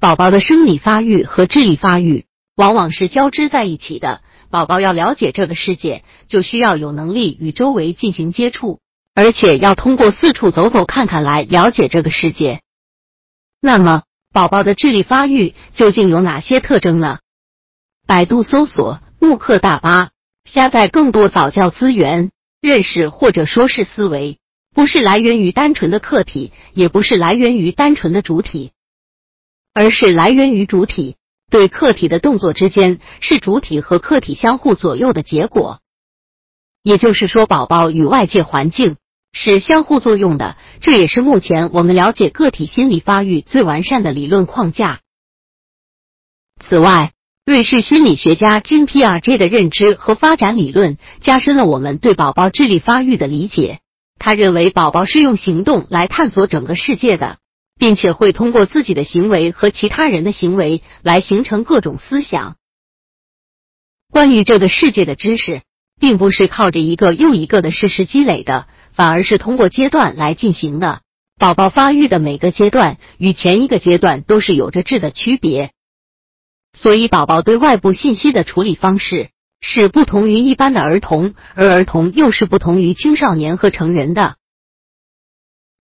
宝宝的生理发育和智力发育往往是交织在一起的。宝宝要了解这个世界，就需要有能力与周围进行接触，而且要通过四处走走看看来了解这个世界。那么，宝宝的智力发育究竟有哪些特征呢？百度搜索“慕课大巴”，下载更多早教资源，认识或者说是思维，不是来源于单纯的客体，也不是来源于单纯的主体，而是来源于主体。对客体的动作之间是主体和客体相互左右的结果，也就是说，宝宝与外界环境是相互作用的。这也是目前我们了解个体心理发育最完善的理论框架。此外，瑞士心理学家 J.P.R.J 的认知和发展理论加深了我们对宝宝智力发育的理解。他认为，宝宝是用行动来探索整个世界的。并且会通过自己的行为和其他人的行为来形成各种思想。关于这个世界的知识，并不是靠着一个又一个的事实积累的，反而是通过阶段来进行的。宝宝发育的每个阶段与前一个阶段都是有着质的区别，所以宝宝对外部信息的处理方式是不同于一般的儿童，而儿童又是不同于青少年和成人的。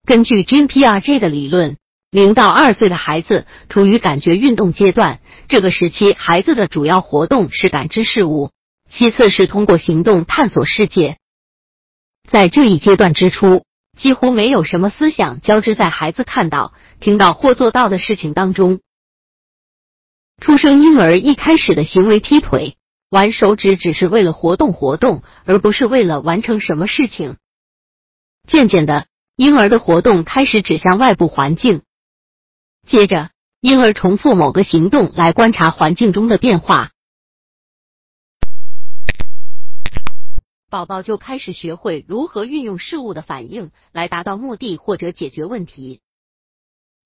根据 Jean Piaget 的理论。零到二岁的孩子处于感觉运动阶段，这个时期孩子的主要活动是感知事物，其次是通过行动探索世界。在这一阶段之初，几乎没有什么思想交织在孩子看到、听到或做到的事情当中。出生婴儿一开始的行为踢腿、玩手指，只是为了活动活动，而不是为了完成什么事情。渐渐的，婴儿的活动开始指向外部环境。接着，婴儿重复某个行动来观察环境中的变化，宝宝就开始学会如何运用事物的反应来达到目的或者解决问题。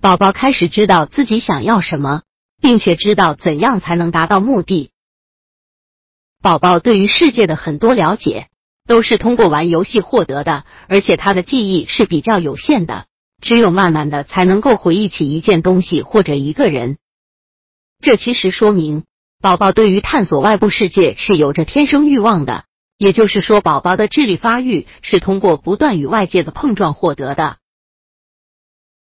宝宝开始知道自己想要什么，并且知道怎样才能达到目的。宝宝对于世界的很多了解都是通过玩游戏获得的，而且他的记忆是比较有限的。只有慢慢的才能够回忆起一件东西或者一个人，这其实说明宝宝对于探索外部世界是有着天生欲望的。也就是说，宝宝的智力发育是通过不断与外界的碰撞获得的。